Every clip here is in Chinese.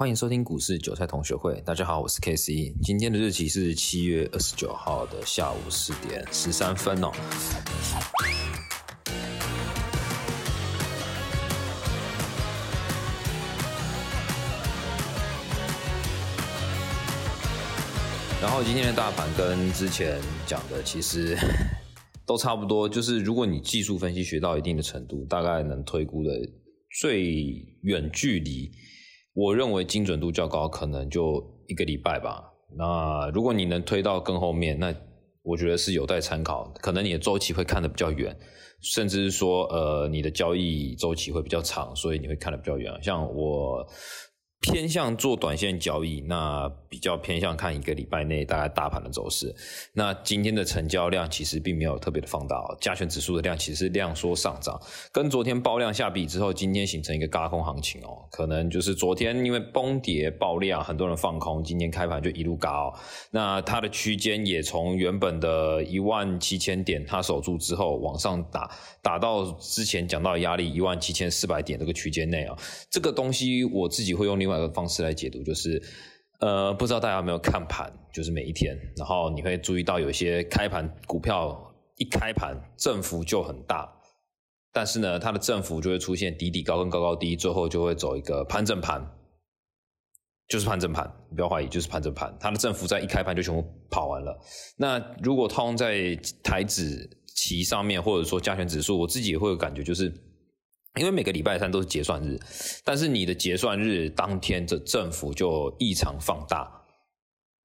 欢迎收听股市韭菜同学会。大家好，我是 K C。今天的日期是七月二十九号的下午四点十三分哦。然后今天的大盘跟之前讲的其实 都差不多，就是如果你技术分析学到一定的程度，大概能推估的最远距离。我认为精准度较高，可能就一个礼拜吧。那如果你能推到更后面，那我觉得是有待参考。可能你的周期会看得比较远，甚至是说，呃，你的交易周期会比较长，所以你会看得比较远。像我。偏向做短线交易，那比较偏向看一个礼拜内大概大盘的走势。那今天的成交量其实并没有特别的放大，加权指数的量其实量缩上涨，跟昨天爆量下比之后，今天形成一个嘎空行情哦，可能就是昨天因为崩跌爆量，很多人放空，今天开盘就一路嘎哦。那它的区间也从原本的一万七千点，它守住之后往上打，打到之前讲到压力一万七千四百点这个区间内啊，这个东西我自己会用。另外一个方式来解读，就是，呃，不知道大家有没有看盘，就是每一天，然后你会注意到有些开盘股票一开盘振幅就很大，但是呢，它的振幅就会出现低低高跟高高低，最后就会走一个盘整盘，就是盘整盘，你不要怀疑，就是盘整盘，它的振幅在一开盘就全部跑完了。那如果套用在台指期上面，或者说加权指数，我自己也会有感觉，就是。因为每个礼拜三都是结算日，但是你的结算日当天这振幅就异常放大，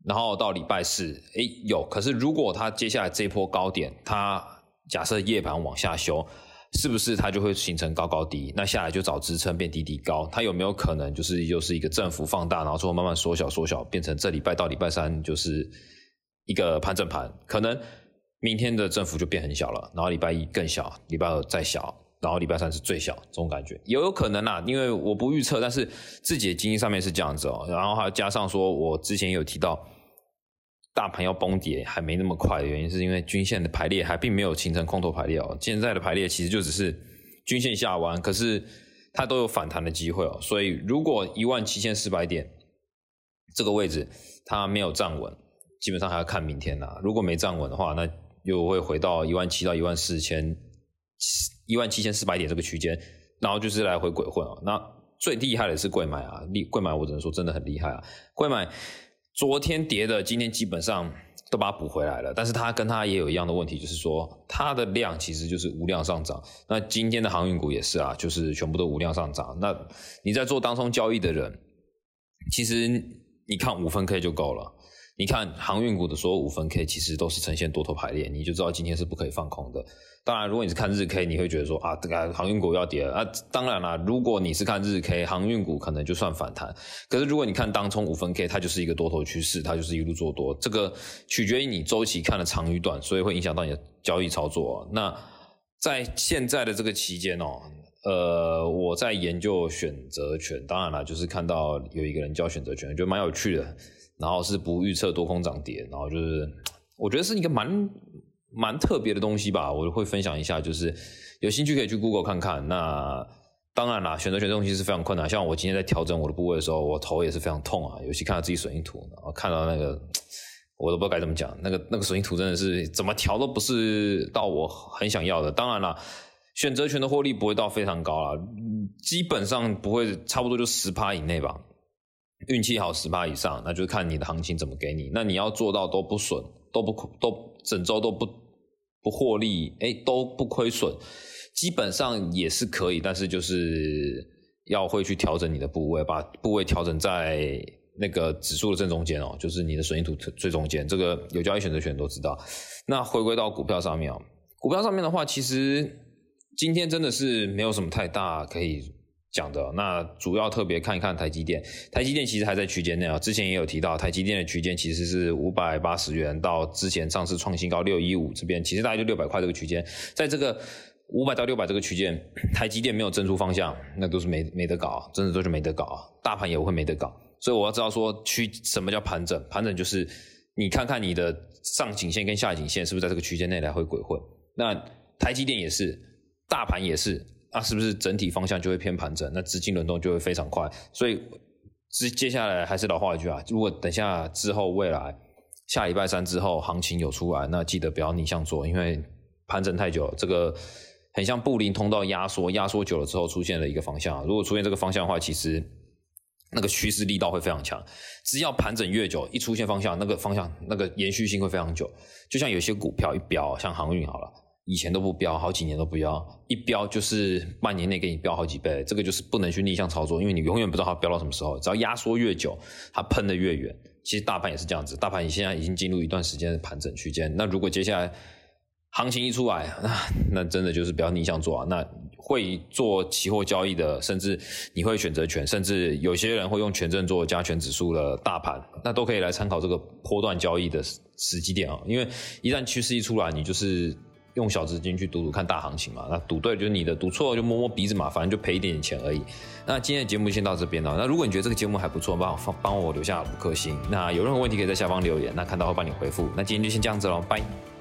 然后到礼拜四，哎有，可是如果它接下来这波高点，它假设夜盘往下修，是不是它就会形成高高低？那下来就找支撑变低低高，它有没有可能就是又是一个振幅放大，然后之后慢慢缩小缩小，变成这礼拜到礼拜三就是一个盘整盘？可能明天的振幅就变很小了，然后礼拜一更小，礼拜二再小。然后礼拜三是最小，这种感觉也有可能啦，因为我不预测，但是自己的经验上面是这样子哦。然后还加上说，我之前有提到，大盘要崩跌还没那么快的原因，是因为均线的排列还并没有形成空头排列哦。现在的排列其实就只是均线下弯，可是它都有反弹的机会哦。所以如果一万七千四百点这个位置它没有站稳，基本上还要看明天啦。如果没站稳的话，那又会回到一万七到一万四千。一万七千四百点这个区间，然后就是来回鬼混啊。那最厉害的是贵买啊，厉贵买我只能说真的很厉害啊。贵买昨天跌的，今天基本上都把它补回来了。但是它跟它也有一样的问题，就是说它的量其实就是无量上涨。那今天的航运股也是啊，就是全部都无量上涨。那你在做当冲交易的人，其实你看五分 K 就够了。你看航运股的所有五分 K 其实都是呈现多头排列，你就知道今天是不可以放空的。当然，如果你是看日 K，你会觉得说啊，这个航运股要跌了啊。当然啦，如果你是看日 K，航运股可能就算反弹。可是如果你看当冲五分 K，它就是一个多头趋势，它就是一路做多。这个取决于你周期看的长与短，所以会影响到你的交易操作。那在现在的这个期间哦，呃，我在研究选择权，当然了，就是看到有一个人教选择权，觉得蛮有趣的。然后是不预测多空涨跌，然后就是我觉得是一个蛮蛮特别的东西吧，我会分享一下，就是有兴趣可以去 Google 看看。那当然啦，选择权这东西是非常困难，像我今天在调整我的部位的时候，我头也是非常痛啊，尤其看到自己损益图，然后看到那个我都不知道该怎么讲，那个那个水印图真的是怎么调都不是到我很想要的。当然啦，选择权的获利不会到非常高啦，基本上不会，差不多就十趴以内吧。运气好十趴以上，那就看你的行情怎么给你。那你要做到都不损，都不都整周都不不获利，哎，都不亏损，基本上也是可以。但是就是要会去调整你的部位，把部位调整在那个指数的正中间哦，就是你的损益图最中间。这个有交易选择权都知道。那回归到股票上面哦，股票上面的话，其实今天真的是没有什么太大可以。讲的那主要特别看一看台积电，台积电其实还在区间内啊。之前也有提到，台积电的区间其实是五百八十元到之前上次创新高六一五这边，其实大概就六百块这个区间。在这个五百到六百这个区间，台积电没有增出方向，那都是没没得搞，真的都是没得搞。大盘也会没得搞，所以我要知道说区什么叫盘整？盘整就是你看看你的上颈线跟下颈线是不是在这个区间内来回鬼混。那台积电也是，大盘也是。那是不是整体方向就会偏盘整？那资金轮动就会非常快。所以接接下来还是老话一句啊，如果等下之后未来下礼拜三之后行情有出来，那记得不要逆向做，因为盘整太久，这个很像布林通道压缩，压缩久了之后出现了一个方向。如果出现这个方向的话，其实那个趋势力道会非常强。只要盘整越久，一出现方向，那个方向那个延续性会非常久。就像有些股票一飙，像航运好了。以前都不飙，好几年都不飙，一飙就是半年内给你飙好几倍，这个就是不能去逆向操作，因为你永远不知道它飙到什么时候。只要压缩越久，它喷的越远。其实大盘也是这样子，大盘你现在已经进入一段时间的盘整区间，那如果接下来行情一出来，那那真的就是不要逆向做啊。那会做期货交易的，甚至你会选择权，甚至有些人会用权证做加权指数的大盘，那都可以来参考这个波段交易的时机点啊。因为一旦趋势一出来，你就是。用小资金去赌赌看大行情嘛，那赌对就是你的，赌错就摸摸鼻子嘛，反正就赔一点点钱而已。那今天的节目先到这边了。那如果你觉得这个节目还不错，帮我放帮我留下五颗星。那有任何问题可以在下方留言，那看到会帮你回复。那今天就先这样子喽，拜。